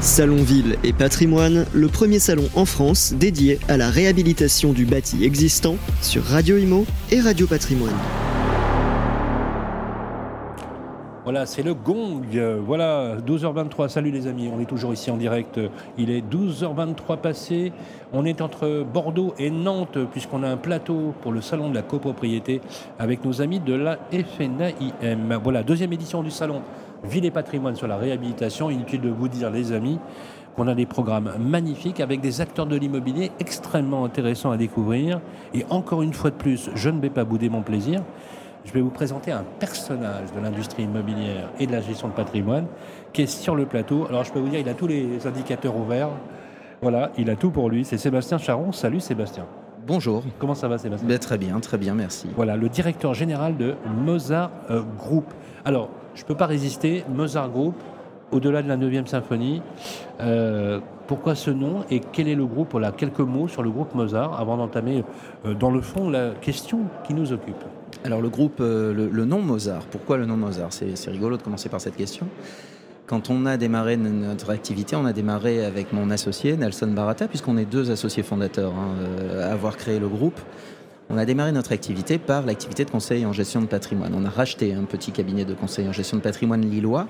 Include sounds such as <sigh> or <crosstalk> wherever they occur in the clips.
Salon Ville et Patrimoine, le premier salon en France dédié à la réhabilitation du bâti existant sur Radio Imo et Radio Patrimoine. Voilà, c'est le gong. Voilà, 12h23. Salut les amis, on est toujours ici en direct. Il est 12h23 passé. On est entre Bordeaux et Nantes, puisqu'on a un plateau pour le salon de la copropriété avec nos amis de la FNAIM. Voilà, deuxième édition du salon Ville et patrimoine sur la réhabilitation. Inutile de vous dire, les amis, qu'on a des programmes magnifiques avec des acteurs de l'immobilier extrêmement intéressants à découvrir. Et encore une fois de plus, je ne vais pas bouder mon plaisir. Je vais vous présenter un personnage de l'industrie immobilière et de la gestion de patrimoine qui est sur le plateau. Alors je peux vous dire, il a tous les indicateurs ouverts. Voilà, il a tout pour lui. C'est Sébastien Charon. Salut Sébastien. Bonjour. Comment ça va Sébastien ben, Très bien, très bien, merci. Voilà, le directeur général de Mozart euh, Group. Alors, je ne peux pas résister, Mozart Group, au-delà de la 9e symphonie. Euh, pourquoi ce nom et quel est le groupe Voilà, quelques mots sur le groupe Mozart avant d'entamer euh, dans le fond la question qui nous occupe. Alors le groupe, le, nom Mozart, pourquoi le nom Mozart? C'est rigolo de commencer par cette question. Quand on a démarré notre activité, on a démarré avec mon associé Nelson Barata, puisqu'on est deux associés fondateurs hein, à avoir créé le groupe. On a démarré notre activité par l'activité de conseil en gestion de patrimoine. On a racheté un petit cabinet de conseil en gestion de patrimoine lillois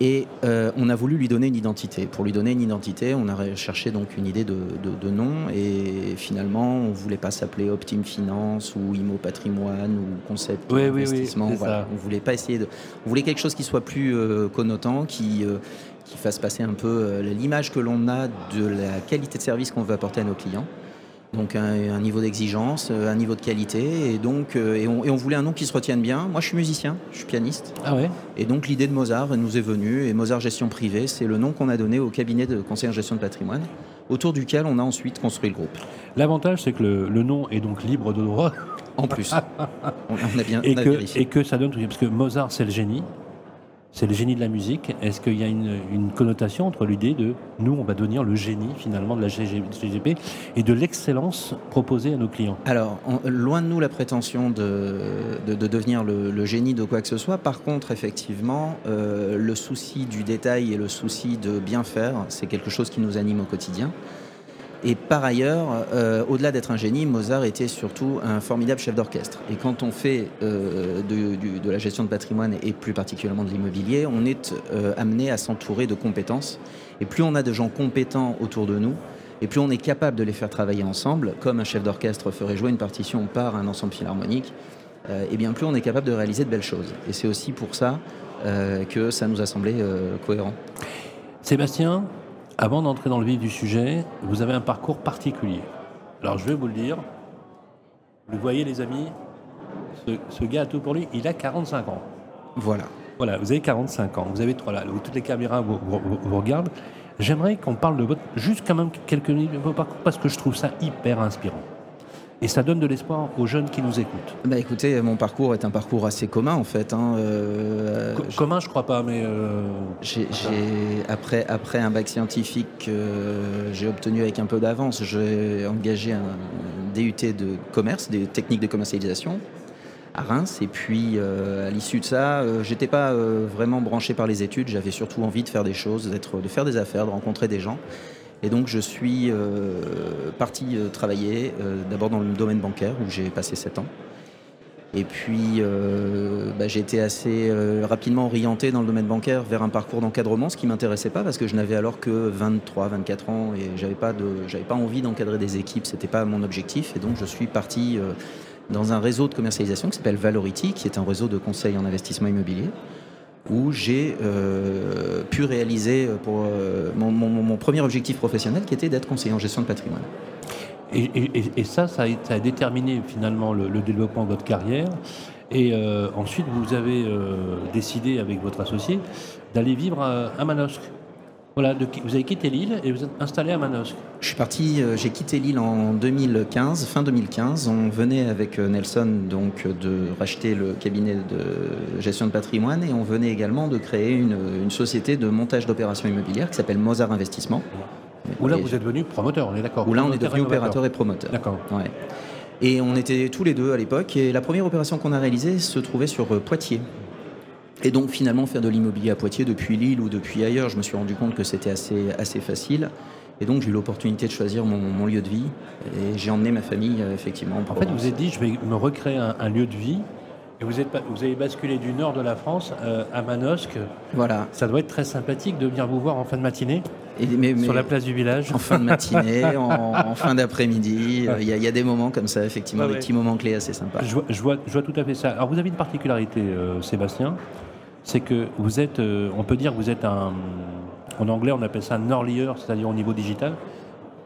et euh, on a voulu lui donner une identité. Pour lui donner une identité, on a cherché donc une idée de, nom et finalement, on voulait pas s'appeler Optim Finance ou Imo Patrimoine ou Concept Investissement. On voulait pas essayer de. On voulait quelque chose qui soit plus euh, connotant, qui euh, qui fasse passer un peu l'image que l'on a de la qualité de service qu'on veut apporter à nos clients. Donc un, niveau d'exigence, euh, un niveau de qualité, et donc euh, et on, voulait un nom qui se retienne bien. Moi, je suis musicien, je suis pianiste. Ah ouais? Et donc l'idée de Mozart nous est venue, et Mozart Gestion Privée, c'est le nom qu'on a donné au cabinet de conseil en gestion de patrimoine, autour duquel on a ensuite construit le groupe. L'avantage, c'est que le, nom est donc libre de droit. En plus, <laughs> on, a bien et, que, et que ça donne parce que Mozart, c'est le génie c'est le génie de la musique. Est-ce qu'il y a une, connotation entre l'idée de nous, on va devenir le génie finalement de la GGP et de l'excellence proposée à nos clients? Alors, loin de nous la prétention de, devenir le, génie de quoi que ce soit. Par contre, effectivement, euh, le souci du détail et le souci de bien faire, c'est quelque chose qui nous anime au quotidien. Et par ailleurs, euh, au-delà d'être un génie, Mozart était surtout un formidable chef d'orchestre. Et quand on fait euh, de, la gestion de patrimoine et plus particulièrement de l'immobilier, on est euh, amené à s'entourer de compétences. Et plus on a de gens compétents autour de nous, et plus on est capable de les faire travailler ensemble, comme un chef d'orchestre ferait jouer une partition par un ensemble philharmonique, et bien plus on est capable de réaliser de belles choses. Et c'est aussi pour ça que ça nous a semblé cohérent. Sébastien, avant d'entrer dans le vif du sujet, vous avez un parcours particulier. Alors je vais vous le dire. Vous voyez les amis, ce, gars a tout pour lui, il a 45 ans. Voilà. Voilà, vous avez 45 ans, vous avez trois là, où toutes les caméras vous, vous regardent. J'aimerais qu'on parle de votre, juste quand même quelques minutes de votre parcours parce que je trouve ça hyper inspirant et ça donne de l'espoir aux jeunes qui nous écoutent. Bah écoutez, mon parcours est un parcours assez commun en fait. Hein, euh, commun, je crois pas, mais euh, j'ai, après après un bac scientifique, euh, j'ai obtenu avec un peu d'avance. J'ai engagé un DUT de commerce, des techniques de commercialisation à Reims. Et puis, à l'issue de ça, j'étais pas vraiment branché par les études. J'avais surtout envie de faire des choses, d'être, de faire des affaires, de rencontrer des gens. Et donc je suis euh, parti euh, travailler euh, d'abord dans le domaine bancaire où j'ai passé 7 ans. Et puis bah, j'ai été assez rapidement orienté dans le domaine bancaire vers un parcours d'encadrement, ce qui m'intéressait pas parce que je n'avais alors que 23, 24 ans et j'avais pas de, pas envie d'encadrer des équipes, c'était pas mon objectif. Et donc je suis parti dans un réseau de commercialisation qui s'appelle Valority, qui est un réseau de conseil en investissement immobilier où j'ai euh, pu réaliser euh, euh, mon, premier objectif professionnel qui était d'être conseiller en gestion de patrimoine. Et, ça, ça a, déterminé finalement le, développement de votre carrière. Et ensuite, vous avez décidé avec votre associé d'aller vivre à Manosque. Voilà, vous avez quitté Lille et vous êtes installé à Manosque. Je suis parti, euh, j'ai quitté Lille en 2015, fin 2015. On venait avec euh, Nelson donc de racheter le cabinet de gestion de patrimoine et on venait également de créer une, société de montage d'opérations immobilières qui s'appelle Mozart Investissement. Où là, vous êtes devenu promoteur, on est d'accord Où là, on est devenu opérateur et promoteur. D'accord. Ouais. Et on était tous les deux à l'époque. Et la première opération qu'on a réalisée se trouvait sur euh, Poitiers. Et donc finalement faire de l'immobilier à Poitiers depuis Lille ou depuis ailleurs, je me suis rendu compte que c'était assez, assez facile. Et donc j'ai eu l'opportunité de choisir mon, lieu de vie et j'ai emmené ma famille euh, effectivement. En, fait, vous vous êtes dit, je vais me recréer un, lieu de vie. Et vous, êtes, vous avez basculé du nord de la France euh, à Manosque. Voilà. Ça doit être très sympathique de venir vous voir en fin de matinée. Et, sur la place du village En fin de matinée, <laughs> en, fin d'après-midi. Il y, a des moments comme ça, effectivement, des petits moments clés assez sympas. Je vois, je vois, je vois tout à fait ça. Alors vous avez une particularité, Sébastien, c'est que vous êtes, euh, on peut dire que vous êtes un, en anglais on appelle ça un earlier, c'est-à-dire au niveau digital.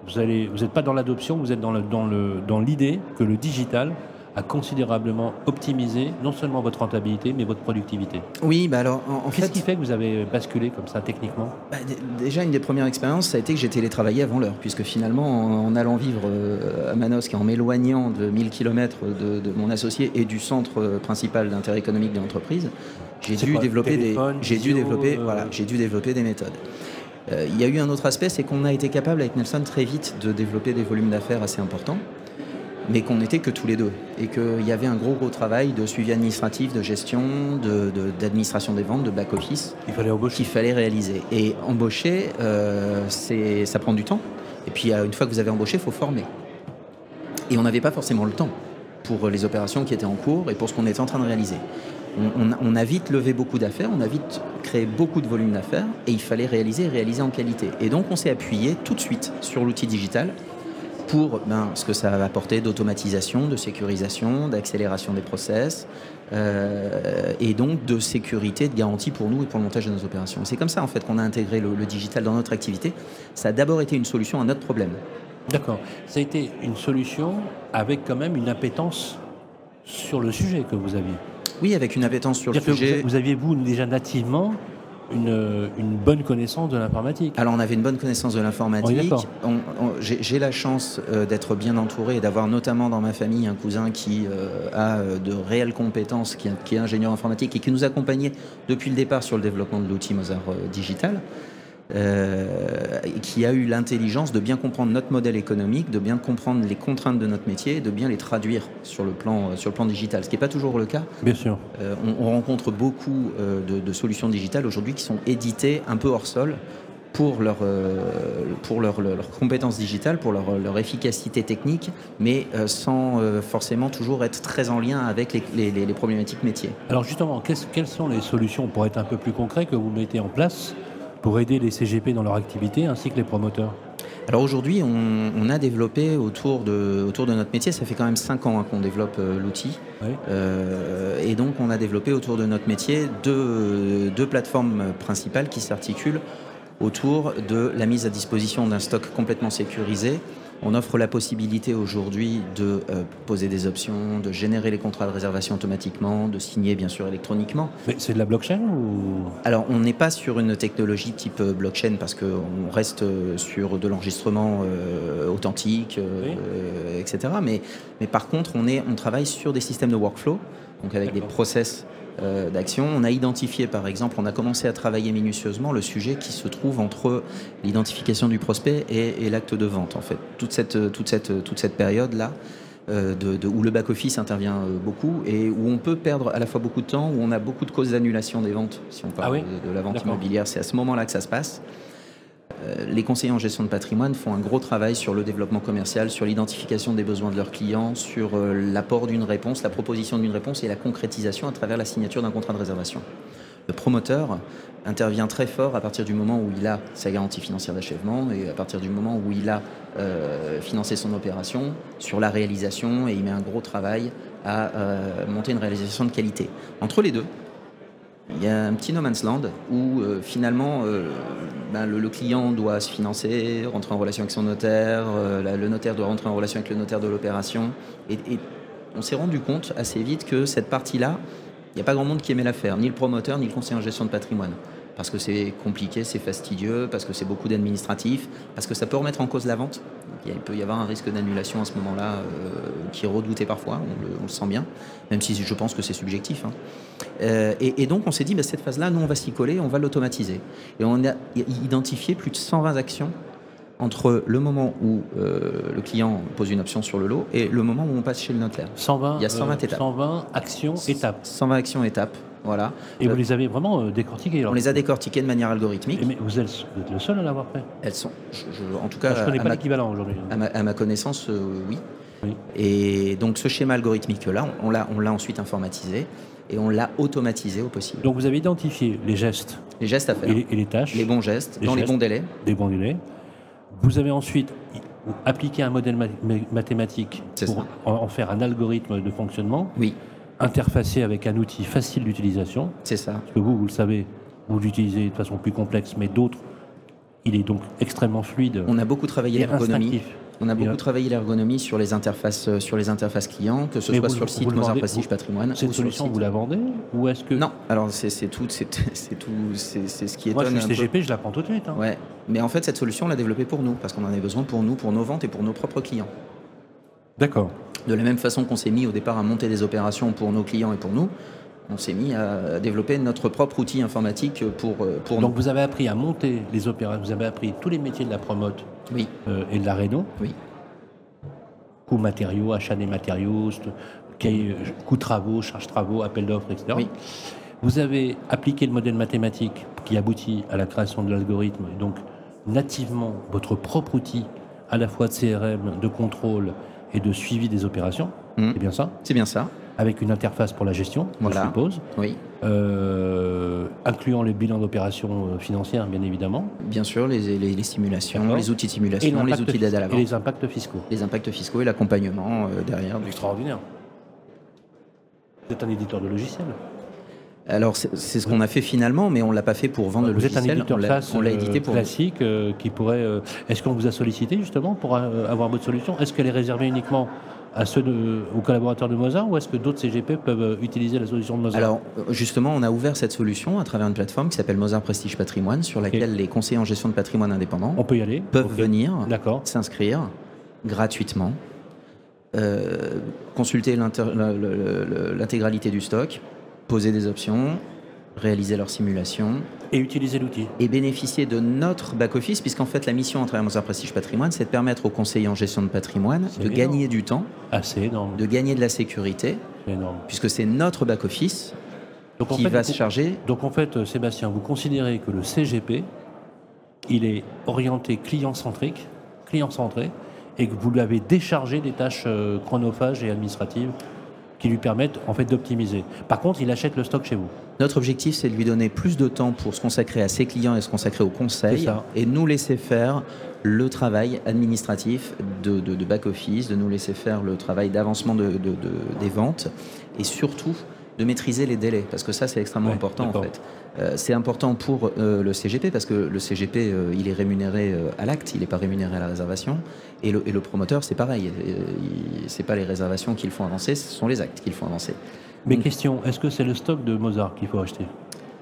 Vous n'êtes pas dans l'adoption, vous êtes dans l'idée que le digital a considérablement optimisé non seulement votre rentabilité, mais votre productivité. Oui, bah alors en, Qu'est-ce qui fait que vous avez basculé comme ça techniquement? Bah, Déjà, une des premières expériences, ça a été que j'ai télétravaillé avant l'heure, puisque finalement, en, allant vivre euh, à Manosque et en m'éloignant de 1000 km de, de, mon associé et du centre euh, principal d'intérêt économique de l'entreprise, j'ai dû, développer des, j'ai dû développer, euh, voilà, j'ai dû développer des méthodes. Il y a eu un autre aspect, c'est qu'on a été capable avec Nelson très vite de développer des volumes d'affaires assez importants mais qu'on n'était que tous les deux. Et qu'il y avait un gros, gros travail de suivi administratif, de gestion, d'administration de, des ventes, de back-office. Il fallait embaucher. Qu'il fallait réaliser. Et embaucher, euh, ça prend du temps. Et puis, une fois que vous avez embauché, il faut former. Et on n'avait pas forcément le temps pour les opérations qui étaient en cours et pour ce qu'on était en train de réaliser. On, on a vite levé beaucoup d'affaires, on a vite créé beaucoup de volumes d'affaires et il fallait réaliser et réaliser en qualité. Et donc on s'est appuyé tout de suite sur l'outil digital pour ben, ce que ça va apporter d'automatisation, de sécurisation, d'accélération des process, euh, et donc de sécurité, de garantie pour nous et pour le montage de nos opérations. C'est comme ça en fait qu'on a intégré le, digital dans notre activité. Ça a d'abord été une solution à notre problème. D'accord. Ça a été une solution avec quand même une appétence sur le sujet que vous aviez. Oui, avec une appétence sur le sujet. vous aviez, vous, déjà nativement une, bonne connaissance de l'informatique. Alors on avait une bonne connaissance de l'informatique. J'ai la chance euh, d'être bien entouré et d'avoir notamment dans ma famille un cousin qui euh, a euh, de réelles compétences, qui, qui, est ingénieur informatique et qui nous accompagnait depuis le départ sur le développement de l'outil Mozart Digital. Euh, qui a eu l'intelligence de bien comprendre notre modèle économique, de bien comprendre les contraintes de notre métier et de bien les traduire sur le plan, euh, sur le plan digital, ce qui n'est pas toujours le cas. Bien sûr. Euh, on, rencontre beaucoup de, solutions digitales aujourd'hui qui sont éditées un peu hors sol pour leur, pour leur, leur, compétences digitales, pour leur, leur efficacité technique, mais sans forcément toujours être très en lien avec les, les, les problématiques métiers. Alors justement, quelles sont les solutions, pour être un peu plus concret, que vous mettez en place pour aider les CGP dans leur activité ainsi que les promoteurs alors aujourd'hui, on, a développé autour de, autour de notre métier, ça fait quand même 5 ans hein, qu'on développe euh, l'outil. Euh, et donc on a développé autour de notre métier deux, deux plateformes principales qui s'articulent autour de la mise à disposition d'un stock complètement sécurisé on offre la possibilité aujourd'hui de euh, poser des options, de générer les contrats de réservation automatiquement, de signer bien sûr électroniquement. Mais c'est de la blockchain ou? Alors on n'est pas sur une technologie type euh, blockchain parce qu'on reste euh, sur de l'enregistrement authentique, etc. Mais, mais par contre on, est, on travaille sur des systèmes de workflow, donc avec des process euh, d'action. On a identifié, par exemple, on a commencé à travailler minutieusement le sujet qui se trouve entre l'identification du prospect et, l'acte de vente. En fait, toute cette, toute cette, toute cette période-là. Euh, de, où le back-office intervient euh, beaucoup et où on peut perdre à la fois beaucoup de temps, où on a beaucoup de causes d'annulation des ventes, si on parle ah de, la vente immobilière. C'est à ce moment-là que ça se passe. Euh, les conseillers en gestion de patrimoine font un gros travail sur le développement commercial, sur l'identification des besoins de leurs clients, sur euh, l'apport d'une réponse, la proposition d'une réponse et la concrétisation à travers la signature d'un contrat de réservation. Le promoteur intervient très fort à partir du moment où il a sa garantie financière d'achèvement et à partir du moment où il a euh, financé son opération sur la réalisation et il met un gros travail à monter une réalisation de qualité. Entre les deux, il y a un petit no land où euh, finalement euh, ben, le, client doit se financer, rentrer en relation avec son notaire, euh, le notaire doit rentrer en relation avec le notaire de l'opération. Et, on s'est rendu compte assez vite que cette partie-là, il n'y a pas grand monde qui aimait la faire, ni le promoteur, ni le conseiller en gestion de patrimoine. Parce que c'est compliqué, c'est fastidieux, parce que c'est beaucoup d'administratifs, parce que ça peut remettre en cause la vente. Il peut y avoir un risque d'annulation à ce moment-là euh, qui est redouté parfois, on le, sent bien, même si je pense que c'est subjectif. Hein. Euh, et, donc on s'est dit, bah, cette phase-là, nous on va s'y coller, on va l'automatiser. Et on a identifié plus de 120 actions entre le moment où euh, le client pose une option sur le lot et le moment où on passe chez le notaire. 120, Il y a 120 étapes. 120 actions étapes. 120 actions étapes Voilà. Et vous Euh, les avez vraiment euh, décortiqués alors On les a décortiquées de manière algorithmique. Mais vous êtes, vous êtes le seul à l'avoir fait Elles sont, je- je- en tout cas, Je ne connais pas l'équivalent aujourd'hui. À ma, à ma connaissance, euh, oui. Oui. Et donc ce schéma algorithmique-là, on, on l'a, ensuite informatisé et on l'a automatisé au possible. Donc vous avez identifié les gestes les gestes à faire, et les, et les tâches, les bons gestes, Les dans les bons délais. des bons délais. Vous avez ensuite appliqué un modèle ma- ma- mathématique pour ça. en faire un algorithme de fonctionnement, Oui, interfacé avec un outil facile d'utilisation. c'est ça. Parce que vous, vous le savez, vous l'utilisez de façon plus complexe, mais d'autres, il est donc extrêmement fluide On a beaucoup travaillé l'ergonomie. On a beaucoup euh, travaillé l'ergonomie sur les interfaces, euh, sur les interfaces clients, que ce Mais soit vous sur le- site Mozart vous- Patrimoine Cette ou solution, vous la vendez Ou est-ce que. Non, alors c'est, tout, c'est, <laughs> tout, c'est, ce qui Moi, je suis peu. CGP, je la prends tout de suite. hein. Ouais, mais en fait cette solution on l'a développée pour nous parce qu'on en avait besoin pour nous, pour nos ventes et pour nos propres clients. D'accord. De la même façon qu'on s'est mis au départ à monter des opérations pour nos clients et pour nous, on s'est mis à développer notre propre outil informatique pour, euh, pour Donc nous. vous avez appris à monter les opérations, vous avez appris tous les métiers de la promote Oui, euh, et de la réno. oui, Coûts matériaux, achat des matériaux, cahier- coûts travaux, charges travaux, appel d'offres, etc. Oui. Vous avez appliqué le modèle mathématique qui aboutit à la création de l'algorithme, et donc nativement votre propre outil à la fois de CRM, de contrôle et de suivi des opérations. Mhm. C'est bien ça? C'est bien ça. Avec une interface pour la gestion, Voilà. je suppose, Oui, euh, incluant les bilans d'opérations euh, financières, bien évidemment, bien sûr, les, les, les simulations, les outils de simulation, les outils d'aide à la et les impacts fiscaux. les impacts fiscaux et l'accompagnement euh, derrière. Extraordinaire. Vous êtes un éditeur de logiciels. Alors c'est, ce qu'on a fait finalement, mais on l'a pas fait pour vendre le Vous êtes un logiciel. éditeur on l'a, euh, édité pour classique euh, qui pourrait. euh, Est-ce qu'on vous a sollicité justement pour avoir votre solution? Est-ce qu'elle est réservée uniquement à ceux de, aux collaborateurs de Mozart ou est-ce que d'autres CGP peuvent utiliser la solution de Mozart? Alors, justement, on a ouvert cette solution à travers une plateforme qui s'appelle Mozart Prestige Patrimoine, sur laquelle les conseillers en gestion de patrimoine indépendants on peut y aller peuvent venir s'inscrire gratuitement, euh, consulter l'intégralité du stock, poser des options, réaliser leur simulation Et utiliser l'outil. et bénéficier de notre back-office, puisqu'en fait, la mission à travers Mozart Prestige Patrimoine, c'est de permettre aux conseillers en gestion de patrimoine de énorme. gagner du temps, énorme. de gagner de la sécurité, C'est énorme. puisque c'est notre back-office en qui fait, va se charger Donc en fait, Sébastien, vous considérez que le CGP, il est orienté client-centrique, client-centré, et que vous l'avez déchargé des tâches euh, chronophages et administratives qui lui permettent en fait d'optimiser. Par contre, il achète le stock chez vous. Notre objectif, c'est de lui donner plus de temps pour se consacrer à ses clients et se consacrer au conseil et nous laisser faire le travail administratif de, de- de back-office, de nous laisser faire le travail d'avancement de, de- de- des ventes et surtout de maîtriser les délais parce que ça, c'est extrêmement Ouais, important en fait. Euh, c'est important pour euh, le CGP parce que le CGP, euh, il est rémunéré à l'acte, il n'est pas rémunéré à la réservation. Et le, et le promoteur, c'est pareil. Il- C'est pas les réservations qu'il faut avancer, ce sont les actes qu'il faut avancer. Mais Donc- question, est-ce que c'est le stock de Mozart qu'il faut acheter?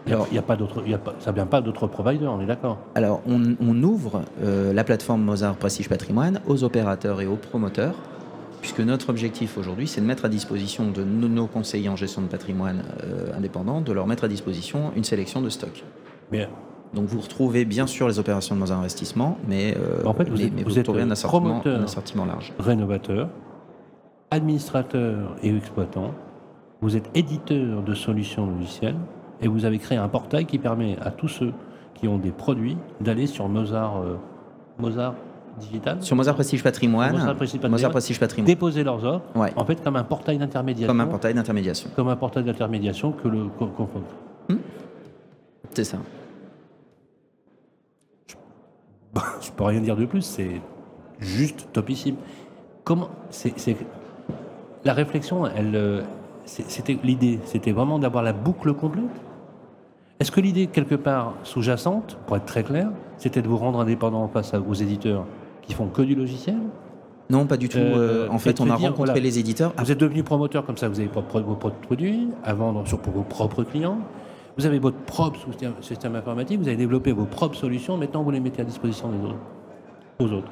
Alors- il y a pas d'autres, ça vient pas d'autres providers, on est d'accord? Alors, on, on ouvre la plateforme Mozart Prestige Patrimoine aux opérateurs et aux promoteurs, puisque notre objectif aujourd'hui, c'est de mettre à disposition de nos, nos conseillers en gestion de patrimoine euh, indépendants, de leur mettre à disposition une sélection de stocks. Donc, vous retrouvez bien sûr les opérations de Mozart Investissement, mais, euh, En fait, vous mais- êtes- mais vous vous, êtes, retrouvez un assortiment, promoteur. un assortiment large. rénovateur, administrateur et exploitant, vous êtes éditeur de solutions logicielles et vous avez créé un portail qui permet à tous ceux qui ont des produits d'aller sur Mozart, euh, Mozart Digital, Sur Mozart Prestige Patrimoine, Mozart Prestige Patrimoine, Mozart Prestige Patrimoine, déposer leurs offres, Ouais. en fait comme un portail d'intermédiation, comme un portail d'intermédiation. comme un portail d'intermédiation que le qu'on- qu'on- C'est ça. je peux rien dire de plus, c'est juste topissime. Comment c'est la réflexion, elle, euh, c'était l'idée, c'était vraiment d'avoir la boucle complète? Est-ce que l'idée quelque part sous-jacente, pour être très clair, c'était de vous rendre indépendant face aux éditeurs? Qui font que du logiciel Non, pas du tout. Euh, Euh, en fait, on a dire, rencontré voilà. les éditeurs. Vous êtes devenu promoteur comme ça, vous avez vos pro- vos propres produits à vendre sur, pour vos propres clients. Vous avez votre propre système, informatique, vous avez développé vos propres solutions, maintenant vous les mettez à disposition des autres, aux autres.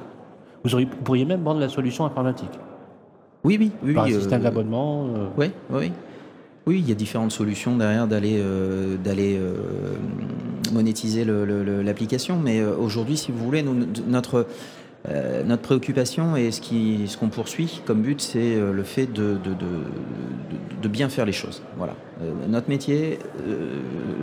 Vous, auriez- vous pourriez même vendre la solution informatique, Oui, oui, oui. par un système euh, d'abonnement. euh, Oui, oui. Oui, il y a différentes solutions derrière d'aller euh, d'aller euh, monétiser l'application. Mais aujourd'hui, si vous voulez, nous, notre Euh, notre préoccupation et ce qu'on ce qu'on poursuit comme but, c'est euh, le fait de, de, de, de, bien faire les choses. Voilà. Euh, notre métier,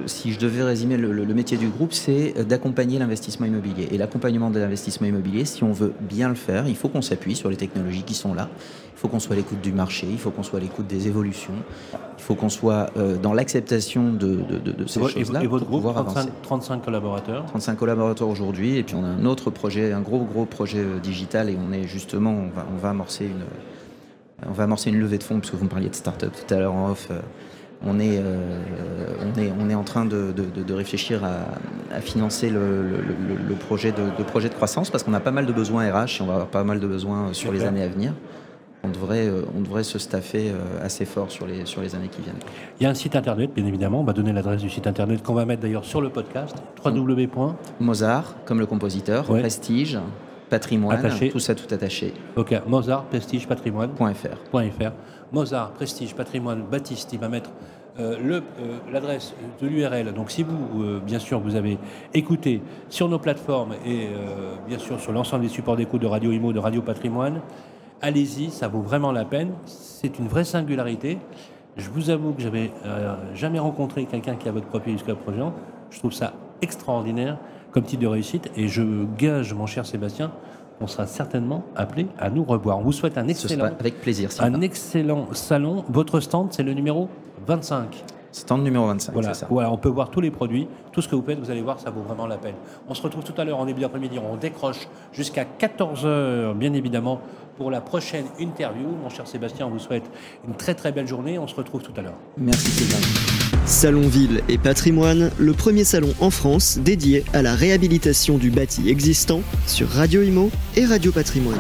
si je devais résumer le, le métier du groupe, c'est d'accompagner l'investissement immobilier. Et l'accompagnement de l'investissement immobilier, si on veut bien le faire, il faut qu'on s'appuie sur les technologies qui sont là. Il faut qu'on soit à l'écoute du marché, il faut qu'on soit à l'écoute des évolutions, il faut qu'on soit dans l'acceptation de, ces choses-là. Et votre groupe, 35, 35 collaborateurs? 35 collaborateurs aujourd'hui, et puis on a un autre projet, un gros gros projet euh, digital et on est justement, on va, on va amorcer une, on va amorcer une levée de fonds parce que vous me parliez de start-up tout à l'heure en off. Euh, on est, euh, on est, on est en train de, de, réfléchir à, financer le, le, projet de, projet de croissance parce qu'on a pas mal de besoins RH et on va avoir pas mal de besoins sur les années à venir. On devrait, on devrait se staffer assez fort sur les, sur les années qui viennent. Il y a un site internet, bien évidemment. On va donner l'adresse du site internet qu'on va mettre d'ailleurs sur le podcast www. Mozart, comme le compositeur, Prestige, patrimoine, tout ça tout attaché. Ok, Mozart, Prestige, patrimoine.fr. Mozart, Prestige, patrimoine, Baptiste, il va mettre euh, euh, l'adresse de l'URL. Donc si vous, euh, bien sûr, vous avez écouté sur nos plateformes et bien sûr sur l'ensemble des supports d'écoute de Radio Imo, de Radio Patrimoine, allez-y, ça vaut vraiment la peine. C'est une vraie singularité. Je vous avoue que j'avais jamais rencontré quelqu'un qui a votre profil jusqu'à présent. Je trouve ça extraordinaire comme titre de réussite. Et je gage, mon cher Sébastien, on sera certainement appelé à nous revoir. On vous souhaite un excellent, avec plaisir, un excellent salon. Votre stand, c'est le numéro 25. Stand numéro 25, voilà. ça. Voilà, on peut voir tous les produits, tout ce que vous faites, vous allez voir, ça vaut vraiment la peine. On se retrouve tout à l'heure en début d'après-midi, on décroche jusqu'à 14h, bien évidemment, pour la prochaine interview. Mon cher Sébastien, on vous souhaite une très très belle journée. On se retrouve tout à l'heure. Merci Sébastien. Salon Ville et Patrimoine, le premier salon en France dédié à la réhabilitation du bâti existant sur Radio Imo et Radio Patrimoine.